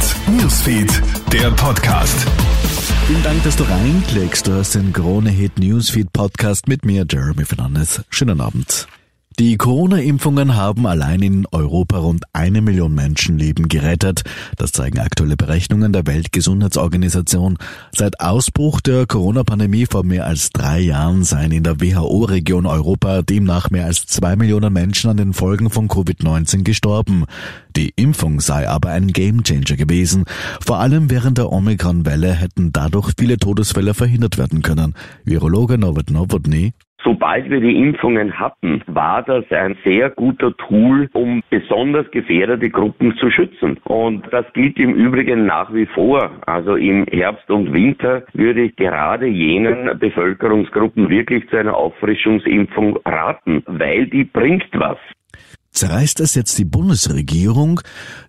Hit Newsfeed, der Podcast. Vielen Dank, dass du reinklickst. Du hast den Krone Hit Newsfeed Podcast mit mir, Jeremy Fernandes. Schönen Abend. Die Corona-Impfungen haben allein in Europa rund eine Million Menschenleben gerettet. Das zeigen aktuelle Berechnungen der Weltgesundheitsorganisation. Seit Ausbruch der Corona-Pandemie vor mehr als drei Jahren seien in der WHO-Region Europa demnach mehr als zwei Millionen Menschen an den Folgen von Covid-19 gestorben. Die Impfung sei aber ein Gamechanger gewesen. Vor allem während der Omikron-Welle hätten dadurch viele Todesfälle verhindert werden können. Virologe Norbert Nowotny Sobald wir die Impfungen hatten, war das ein sehr guter Tool, um besonders gefährdete Gruppen zu schützen. Und das gilt im Übrigen nach wie vor. Also im Herbst und Winter würde ich gerade jenen Bevölkerungsgruppen wirklich zu einer Auffrischungsimpfung raten, weil die bringt was. Zerreißt es jetzt die Bundesregierung?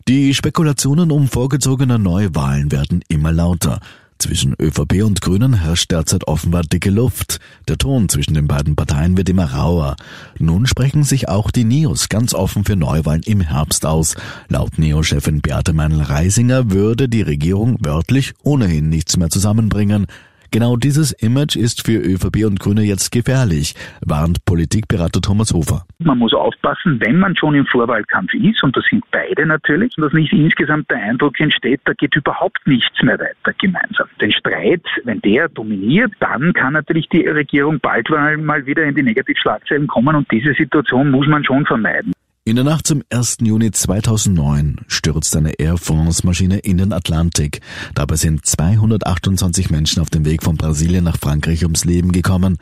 Die Spekulationen um vorgezogene Neuwahlen werden immer lauter. Zwischen ÖVP und Grünen herrscht derzeit offenbar dicke Luft. Der Ton zwischen den beiden Parteien wird immer rauer. Nun sprechen sich auch die Neos ganz offen für Neuwahlen im Herbst aus. Laut Neo-Chefin Beate Meinl-Reisinger würde die Regierung wörtlich ohnehin nichts mehr zusammenbringen. Genau dieses Image ist für ÖVP und Grüne jetzt gefährlich, warnt Politikberater Thomas Hofer. Man muss aufpassen, wenn man schon im Vorwahlkampf ist, und das sind beide natürlich, dass nicht insgesamt der Eindruck entsteht, da geht überhaupt nichts mehr weiter gemeinsam. Den Streit, wenn der dominiert, dann kann natürlich die Regierung bald mal wieder in die Negativschlagzeilen kommen und diese Situation muss man schon vermeiden. In der Nacht zum 1. Juni 2009 stürzt eine Air France-Maschine in den Atlantik. Dabei sind 228 Menschen auf dem Weg von Brasilien nach Frankreich ums Leben gekommen.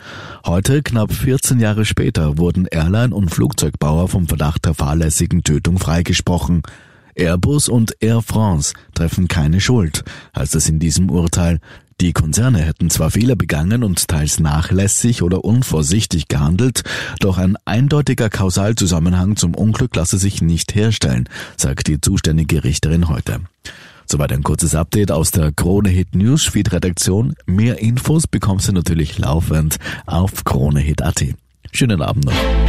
Heute, knapp 14 Jahre später, wurden Airline- und Flugzeugbauer vom Verdacht der fahrlässigen Tötung freigesprochen. Airbus und Air France treffen keine Schuld, heißt es in diesem Urteil. Die Konzerne hätten zwar Fehler begangen und teils nachlässig oder unvorsichtig gehandelt, doch ein eindeutiger Kausalzusammenhang zum Unglück lasse sich nicht herstellen, sagt die zuständige Richterin heute. Soweit ein kurzes Update aus der Krone Hit Newsfeed Redaktion. Mehr Infos bekommst du natürlich laufend auf kronehit.at. Schönen Abend noch.